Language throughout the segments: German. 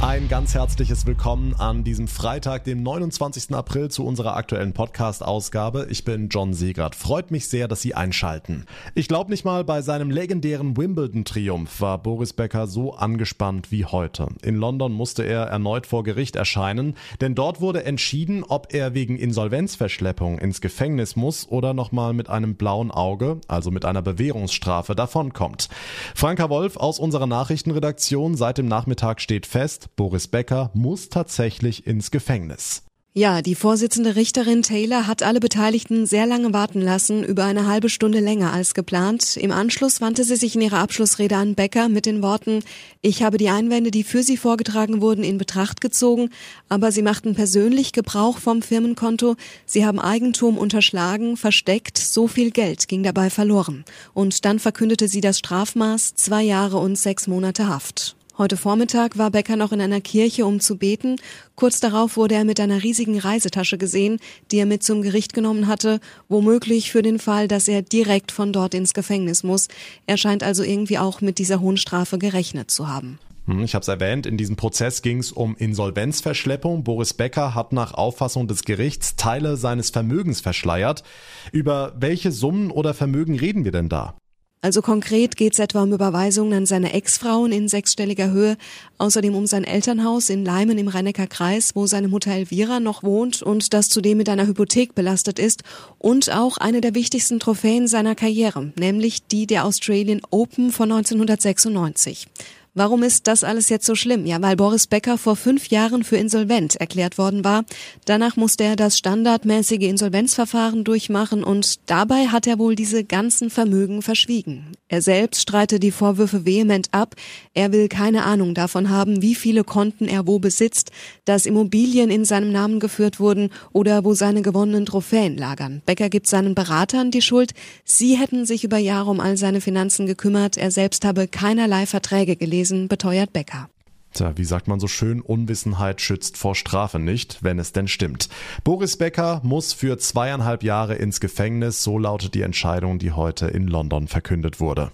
Ein ganz herzliches Willkommen an diesem Freitag, dem 29. April zu unserer aktuellen Podcast-Ausgabe. Ich bin John Segert. Freut mich sehr, dass Sie einschalten. Ich glaube nicht mal bei seinem legendären Wimbledon-Triumph war Boris Becker so angespannt wie heute. In London musste er erneut vor Gericht erscheinen, denn dort wurde entschieden, ob er wegen Insolvenzverschleppung ins Gefängnis muss oder nochmal mit einem blauen Auge, also mit einer Bewährungsstrafe, davonkommt. Franka Wolf aus unserer Nachrichtenredaktion seit dem Nachmittag steht fest, Boris Becker muss tatsächlich ins Gefängnis. Ja, die Vorsitzende Richterin Taylor hat alle Beteiligten sehr lange warten lassen, über eine halbe Stunde länger als geplant. Im Anschluss wandte sie sich in ihrer Abschlussrede an Becker mit den Worten, ich habe die Einwände, die für sie vorgetragen wurden, in Betracht gezogen, aber sie machten persönlich Gebrauch vom Firmenkonto, sie haben Eigentum unterschlagen, versteckt, so viel Geld ging dabei verloren. Und dann verkündete sie das Strafmaß, zwei Jahre und sechs Monate Haft. Heute Vormittag war Becker noch in einer Kirche, um zu beten. Kurz darauf wurde er mit einer riesigen Reisetasche gesehen, die er mit zum Gericht genommen hatte, womöglich für den Fall, dass er direkt von dort ins Gefängnis muss. Er scheint also irgendwie auch mit dieser hohen Strafe gerechnet zu haben. Hm, ich habe es erwähnt, in diesem Prozess ging es um Insolvenzverschleppung. Boris Becker hat nach Auffassung des Gerichts Teile seines Vermögens verschleiert. Über welche Summen oder Vermögen reden wir denn da? Also konkret geht es etwa um Überweisungen an seine Ex-Frauen in sechsstelliger Höhe, außerdem um sein Elternhaus in Leimen im rhein Kreis, wo seine Mutter Elvira noch wohnt und das zudem mit einer Hypothek belastet ist und auch eine der wichtigsten Trophäen seiner Karriere, nämlich die der Australian Open von 1996. Warum ist das alles jetzt so schlimm? Ja, weil Boris Becker vor fünf Jahren für insolvent erklärt worden war. Danach musste er das standardmäßige Insolvenzverfahren durchmachen und dabei hat er wohl diese ganzen Vermögen verschwiegen. Er selbst streitet die Vorwürfe vehement ab. Er will keine Ahnung davon haben, wie viele Konten er wo besitzt, dass Immobilien in seinem Namen geführt wurden oder wo seine gewonnenen Trophäen lagern. Becker gibt seinen Beratern die Schuld. Sie hätten sich über Jahre um all seine Finanzen gekümmert. Er selbst habe keinerlei Verträge gelesen gewesen, beteuert Becker. Tja, wie sagt man so schön, Unwissenheit schützt vor Strafe nicht, wenn es denn stimmt. Boris Becker muss für zweieinhalb Jahre ins Gefängnis, so lautet die Entscheidung, die heute in London verkündet wurde.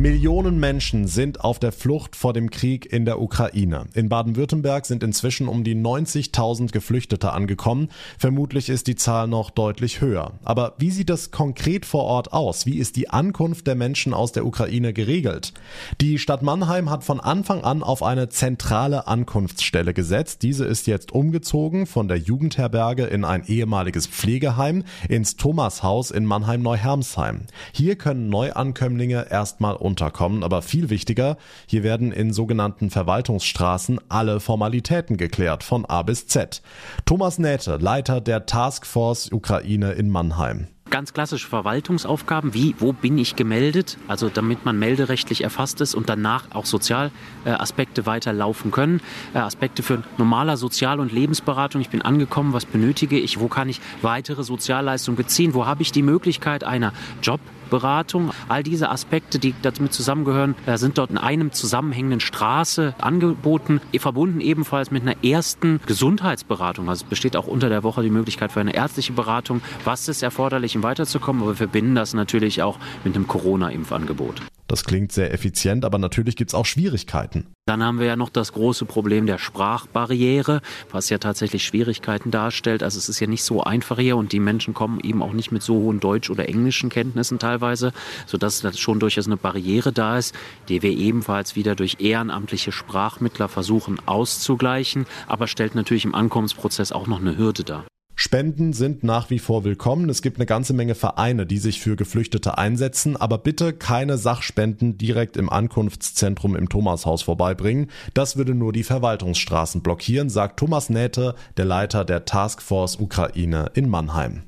Millionen Menschen sind auf der Flucht vor dem Krieg in der Ukraine. In Baden-Württemberg sind inzwischen um die 90.000 Geflüchtete angekommen. Vermutlich ist die Zahl noch deutlich höher. Aber wie sieht es konkret vor Ort aus? Wie ist die Ankunft der Menschen aus der Ukraine geregelt? Die Stadt Mannheim hat von Anfang an auf eine zentrale Ankunftsstelle gesetzt. Diese ist jetzt umgezogen von der Jugendherberge in ein ehemaliges Pflegeheim ins Thomashaus in Mannheim-Neuhermsheim. Hier können Neuankömmlinge erstmal unterkommen, aber viel wichtiger, hier werden in sogenannten Verwaltungsstraßen alle Formalitäten geklärt, von A bis Z. Thomas Nähte, Leiter der Taskforce Ukraine in Mannheim ganz klassische Verwaltungsaufgaben wie wo bin ich gemeldet, also damit man melderechtlich erfasst ist und danach auch Sozialaspekte weiterlaufen können. Äh, Aspekte für normaler Sozial- und Lebensberatung. Ich bin angekommen, was benötige ich, wo kann ich weitere Sozialleistungen beziehen, wo habe ich die Möglichkeit einer Job Beratung. All diese Aspekte, die damit zusammengehören, äh, sind dort in einem zusammenhängenden Straße angeboten, verbunden ebenfalls mit einer ersten Gesundheitsberatung. Also es besteht auch unter der Woche die Möglichkeit für eine ärztliche Beratung. Was ist erforderlich, um weiterzukommen? Aber wir verbinden das natürlich auch mit einem Corona-Impfangebot. Das klingt sehr effizient, aber natürlich gibt es auch Schwierigkeiten. Dann haben wir ja noch das große Problem der Sprachbarriere, was ja tatsächlich Schwierigkeiten darstellt. Also es ist ja nicht so einfach hier und die Menschen kommen eben auch nicht mit so hohen Deutsch- oder englischen Kenntnissen teilweise, sodass das schon durchaus eine Barriere da ist, die wir ebenfalls wieder durch ehrenamtliche Sprachmittler versuchen auszugleichen, aber stellt natürlich im Ankommensprozess auch noch eine Hürde dar. Spenden sind nach wie vor willkommen. Es gibt eine ganze Menge Vereine, die sich für Geflüchtete einsetzen, aber bitte keine Sachspenden direkt im Ankunftszentrum im Thomashaus vorbeibringen. Das würde nur die Verwaltungsstraßen blockieren, sagt Thomas Nähte, der Leiter der Taskforce Ukraine in Mannheim.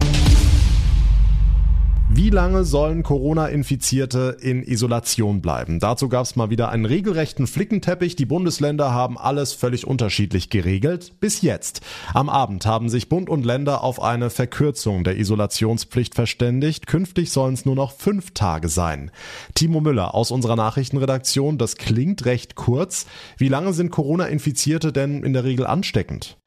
Wie lange sollen Corona-Infizierte in Isolation bleiben? Dazu gab es mal wieder einen regelrechten Flickenteppich. Die Bundesländer haben alles völlig unterschiedlich geregelt. Bis jetzt. Am Abend haben sich Bund und Länder auf eine Verkürzung der Isolationspflicht verständigt. Künftig sollen es nur noch fünf Tage sein. Timo Müller aus unserer Nachrichtenredaktion, das klingt recht kurz. Wie lange sind Corona-Infizierte denn in der Regel ansteckend?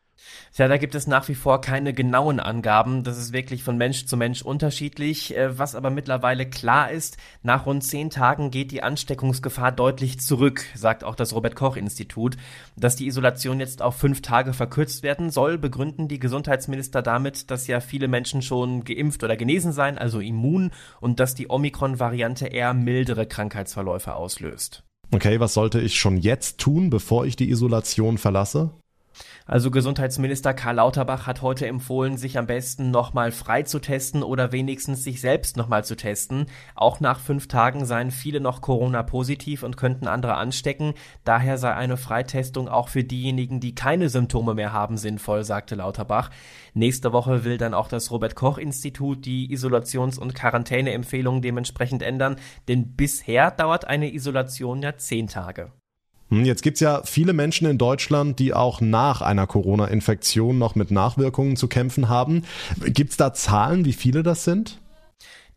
Ja, da gibt es nach wie vor keine genauen Angaben. Das ist wirklich von Mensch zu Mensch unterschiedlich. Äh, was aber mittlerweile klar ist, nach rund zehn Tagen geht die Ansteckungsgefahr deutlich zurück, sagt auch das Robert Koch Institut. Dass die Isolation jetzt auf fünf Tage verkürzt werden soll, begründen die Gesundheitsminister damit, dass ja viele Menschen schon geimpft oder genesen seien, also immun, und dass die Omikron-Variante eher mildere Krankheitsverläufe auslöst. Okay, was sollte ich schon jetzt tun, bevor ich die Isolation verlasse? Also Gesundheitsminister Karl Lauterbach hat heute empfohlen, sich am besten nochmal frei zu testen oder wenigstens sich selbst nochmal zu testen. Auch nach fünf Tagen seien viele noch Corona-positiv und könnten andere anstecken. Daher sei eine Freitestung auch für diejenigen, die keine Symptome mehr haben, sinnvoll, sagte Lauterbach. Nächste Woche will dann auch das Robert-Koch-Institut die Isolations- und Quarantäneempfehlungen dementsprechend ändern, denn bisher dauert eine Isolation ja zehn Tage. Hm, jetzt gibt's ja viele Menschen in Deutschland, die auch nach einer Corona-Infektion noch mit Nachwirkungen zu kämpfen haben. Gibt's da Zahlen, wie viele das sind?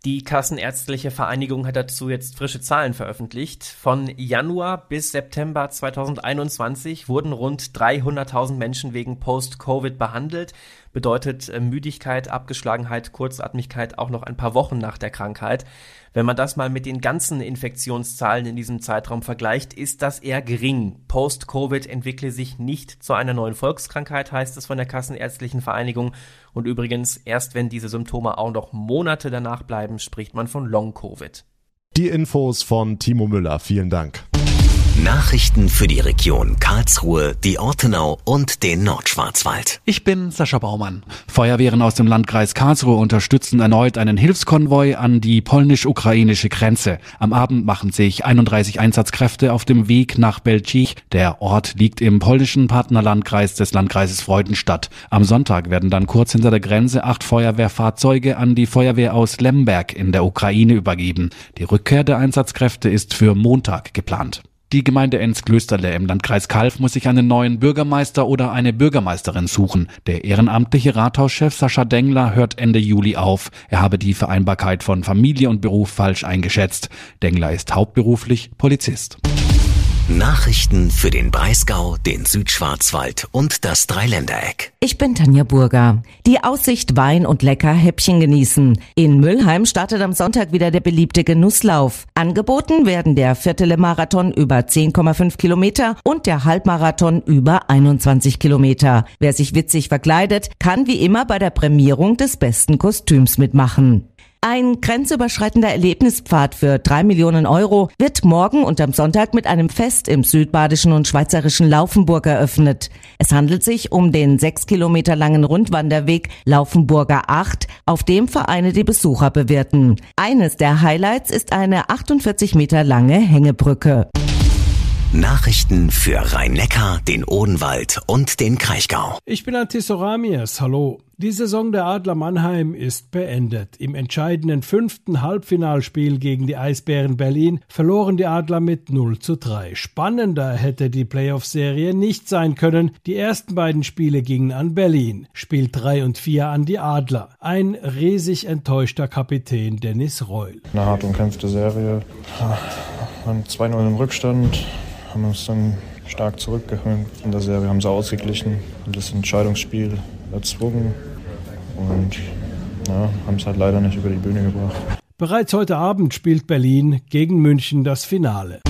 Die Kassenärztliche Vereinigung hat dazu jetzt frische Zahlen veröffentlicht. Von Januar bis September 2021 wurden rund 300.000 Menschen wegen Post-Covid behandelt bedeutet äh, Müdigkeit, Abgeschlagenheit, Kurzatmigkeit auch noch ein paar Wochen nach der Krankheit. Wenn man das mal mit den ganzen Infektionszahlen in diesem Zeitraum vergleicht, ist das eher gering. Post-Covid entwickle sich nicht zu einer neuen Volkskrankheit, heißt es von der Kassenärztlichen Vereinigung. Und übrigens, erst wenn diese Symptome auch noch Monate danach bleiben, spricht man von Long-Covid. Die Infos von Timo Müller. Vielen Dank. Nachrichten für die Region Karlsruhe, die Ortenau und den Nordschwarzwald. Ich bin Sascha Baumann. Feuerwehren aus dem Landkreis Karlsruhe unterstützen erneut einen Hilfskonvoi an die polnisch-ukrainische Grenze. Am Abend machen sich 31 Einsatzkräfte auf dem Weg nach Belcich. Der Ort liegt im polnischen Partnerlandkreis des Landkreises Freudenstadt. Am Sonntag werden dann kurz hinter der Grenze acht Feuerwehrfahrzeuge an die Feuerwehr aus Lemberg in der Ukraine übergeben. Die Rückkehr der Einsatzkräfte ist für Montag geplant. Die Gemeinde Enz-Klösterle im Landkreis Kalf muss sich einen neuen Bürgermeister oder eine Bürgermeisterin suchen. Der ehrenamtliche Rathauschef Sascha Dengler hört Ende Juli auf. Er habe die Vereinbarkeit von Familie und Beruf falsch eingeschätzt. Dengler ist hauptberuflich Polizist. Nachrichten für den Breisgau, den Südschwarzwald und das Dreiländereck. Ich bin Tanja Burger. Die Aussicht Wein und lecker Häppchen genießen. In Müllheim startet am Sonntag wieder der beliebte Genusslauf. Angeboten werden der Viertele-Marathon über 10,5 Kilometer und der Halbmarathon über 21 Kilometer. Wer sich witzig verkleidet, kann wie immer bei der Prämierung des besten Kostüms mitmachen. Ein grenzüberschreitender Erlebnispfad für drei Millionen Euro wird morgen und am Sonntag mit einem Fest im südbadischen und schweizerischen Laufenburg eröffnet. Es handelt sich um den sechs Kilometer langen Rundwanderweg Laufenburger 8, auf dem Vereine die Besucher bewirten. Eines der Highlights ist eine 48 Meter lange Hängebrücke. Nachrichten für Rhein-Neckar, den Odenwald und den Kraichgau. Ich bin Antisoramias. Hallo. Die Saison der Adler Mannheim ist beendet. Im entscheidenden fünften Halbfinalspiel gegen die Eisbären Berlin verloren die Adler mit 0 zu 3. Spannender hätte die Playoff-Serie nicht sein können. Die ersten beiden Spiele gingen an Berlin, Spiel 3 und 4 an die Adler. Ein riesig enttäuschter Kapitän Dennis Reul. Eine hart umkämpfte Serie. Wir 2-0 im Rückstand, haben uns dann stark zurückgeholt. In der Serie haben sie ausgeglichen das Entscheidungsspiel erzwungen und ja, haben es halt leider nicht über die Bühne gebracht. Bereits heute Abend spielt Berlin gegen München das Finale.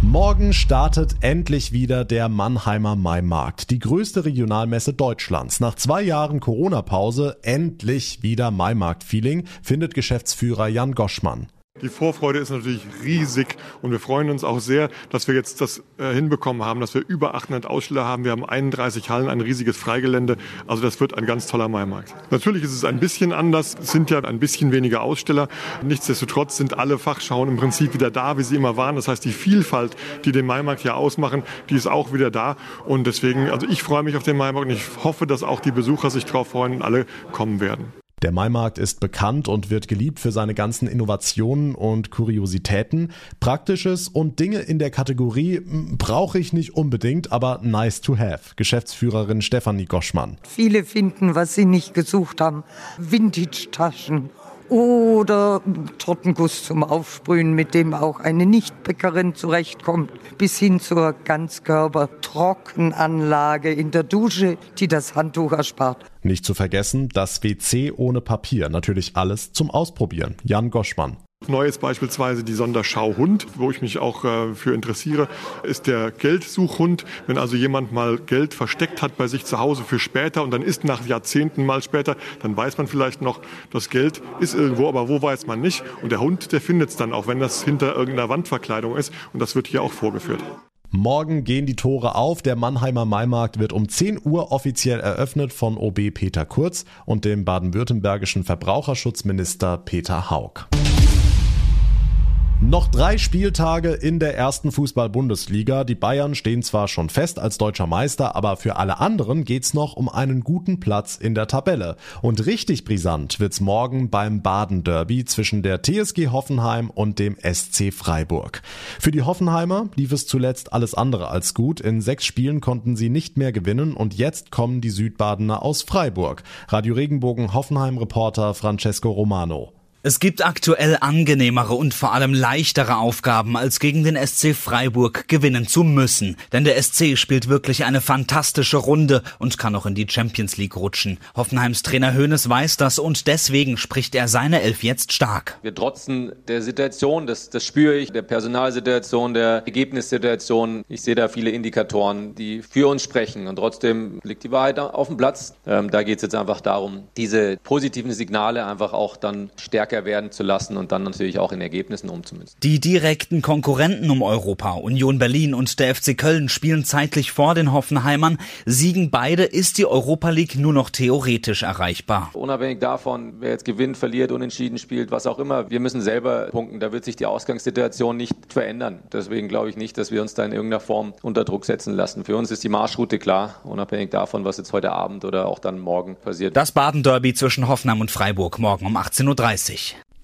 Morgen startet endlich wieder der Mannheimer Maimarkt, die größte Regionalmesse Deutschlands. Nach zwei Jahren Corona-Pause endlich wieder Maimarkt-Feeling, findet Geschäftsführer Jan Goschmann. Die Vorfreude ist natürlich riesig und wir freuen uns auch sehr, dass wir jetzt das äh, hinbekommen haben, dass wir über 800 Aussteller haben. Wir haben 31 Hallen, ein riesiges Freigelände. Also das wird ein ganz toller Maimarkt. Natürlich ist es ein bisschen anders. Es sind ja ein bisschen weniger Aussteller. Nichtsdestotrotz sind alle Fachschauen im Prinzip wieder da, wie sie immer waren. Das heißt, die Vielfalt, die den Maimarkt ja ausmachen, die ist auch wieder da. Und deswegen, also ich freue mich auf den Maimarkt und ich hoffe, dass auch die Besucher sich darauf freuen und alle kommen werden. Der Maimarkt ist bekannt und wird geliebt für seine ganzen Innovationen und Kuriositäten. Praktisches und Dinge in der Kategorie brauche ich nicht unbedingt, aber nice to have. Geschäftsführerin Stefanie Goschmann. Viele finden, was sie nicht gesucht haben. Vintage-Taschen oder Tortenguss zum Aufsprühen, mit dem auch eine Nichtbäckerin zurechtkommt, bis hin zur Ganzkörper-Trockenanlage in der Dusche, die das Handtuch erspart. Nicht zu vergessen, das WC ohne Papier. Natürlich alles zum Ausprobieren. Jan Goschmann. Neu ist beispielsweise die Sonderschau Hund, wo ich mich auch äh, für interessiere, ist der Geldsuchhund. Wenn also jemand mal Geld versteckt hat bei sich zu Hause für später und dann ist nach Jahrzehnten mal später, dann weiß man vielleicht noch, das Geld ist irgendwo, aber wo weiß man nicht. Und der Hund, der findet es dann auch, wenn das hinter irgendeiner Wandverkleidung ist. Und das wird hier auch vorgeführt. Morgen gehen die Tore auf. Der Mannheimer Maimarkt wird um 10 Uhr offiziell eröffnet von OB Peter Kurz und dem baden-württembergischen Verbraucherschutzminister Peter Haug. Noch drei Spieltage in der ersten Fußball-Bundesliga. Die Bayern stehen zwar schon fest als deutscher Meister, aber für alle anderen geht's noch um einen guten Platz in der Tabelle. Und richtig brisant wird's morgen beim Baden-Derby zwischen der TSG Hoffenheim und dem SC Freiburg. Für die Hoffenheimer lief es zuletzt alles andere als gut. In sechs Spielen konnten sie nicht mehr gewinnen und jetzt kommen die Südbadener aus Freiburg. Radio Regenbogen Hoffenheim-Reporter Francesco Romano. Es gibt aktuell angenehmere und vor allem leichtere Aufgaben, als gegen den SC Freiburg gewinnen zu müssen. Denn der SC spielt wirklich eine fantastische Runde und kann auch in die Champions League rutschen. Hoffenheims Trainer Hoeneß weiß das und deswegen spricht er seine Elf jetzt stark. Wir trotzen der Situation, das, das spüre ich, der Personalsituation, der Ergebnissituation. Ich sehe da viele Indikatoren, die für uns sprechen und trotzdem liegt die Wahrheit auf dem Platz. Ähm, da geht es jetzt einfach darum, diese positiven Signale einfach auch dann stärker stärker werden zu lassen und dann natürlich auch in Ergebnissen umzumünzen. Die direkten Konkurrenten um Europa, Union Berlin und der FC Köln, spielen zeitlich vor den Hoffenheimern. Siegen beide, ist die Europa League nur noch theoretisch erreichbar. Unabhängig davon, wer jetzt gewinnt, verliert, unentschieden spielt, was auch immer, wir müssen selber punkten. Da wird sich die Ausgangssituation nicht verändern. Deswegen glaube ich nicht, dass wir uns da in irgendeiner Form unter Druck setzen lassen. Für uns ist die Marschroute klar, unabhängig davon, was jetzt heute Abend oder auch dann morgen passiert. Das Baden-Derby zwischen Hoffenheim und Freiburg morgen um 18.30 Uhr.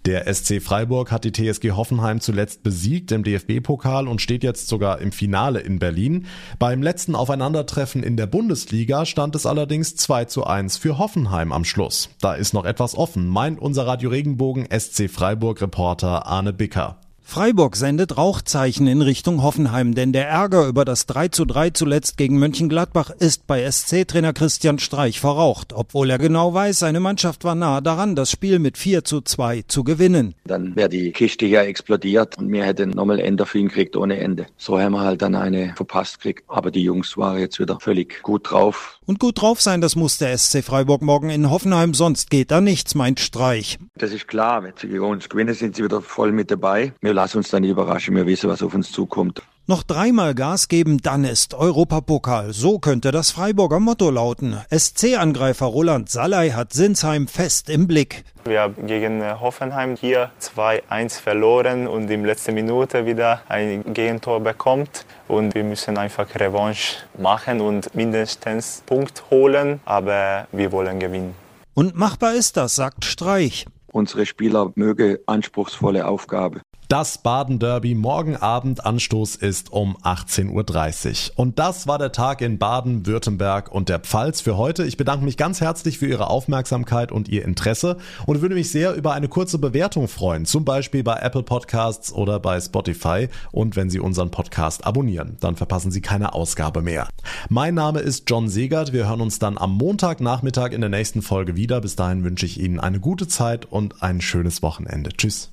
Der SC Freiburg hat die TSG Hoffenheim zuletzt besiegt im DFB-Pokal und steht jetzt sogar im Finale in Berlin. Beim letzten Aufeinandertreffen in der Bundesliga stand es allerdings 2 zu 1 für Hoffenheim am Schluss. Da ist noch etwas offen, meint unser Radio Regenbogen SC Freiburg Reporter Arne Bicker. Freiburg sendet Rauchzeichen in Richtung Hoffenheim, denn der Ärger über das 3 zu 3 zuletzt gegen Mönchengladbach ist bei SC-Trainer Christian Streich verraucht, obwohl er genau weiß, seine Mannschaft war nahe daran, das Spiel mit 4 zu 2 zu gewinnen. Dann wäre die Kiste hier explodiert und wir hätten nochmal Ende für ihn gekriegt ohne Ende. So haben wir halt dann eine verpasst gekriegt, aber die Jungs waren jetzt wieder völlig gut drauf. Und gut drauf sein, das muss der SC Freiburg morgen in Hoffenheim, sonst geht da nichts, meint Streich. Das ist klar, wenn sie gegen uns gewinnen, sind sie wieder voll mit dabei. Wir lassen uns dann überraschen, wir wissen, was auf uns zukommt. Noch dreimal Gas geben, dann ist Europapokal. So könnte das Freiburger Motto lauten. SC-Angreifer Roland Salai hat Sinsheim fest im Blick. Wir haben gegen Hoffenheim hier 2-1 verloren und in letzter Minute wieder ein Gegentor bekommt. Und wir müssen einfach Revanche machen und mindestens Punkt holen, aber wir wollen gewinnen. Und machbar ist das, sagt Streich. Unsere Spieler möge anspruchsvolle Aufgabe. Das Baden-Derby morgen Abend Anstoß ist um 18.30 Uhr. Und das war der Tag in Baden, Württemberg und der Pfalz für heute. Ich bedanke mich ganz herzlich für Ihre Aufmerksamkeit und Ihr Interesse und würde mich sehr über eine kurze Bewertung freuen, zum Beispiel bei Apple Podcasts oder bei Spotify. Und wenn Sie unseren Podcast abonnieren, dann verpassen Sie keine Ausgabe mehr. Mein Name ist John Segert. Wir hören uns dann am Montagnachmittag in der nächsten Folge wieder. Bis dahin wünsche ich Ihnen eine gute Zeit und ein schönes Wochenende. Tschüss.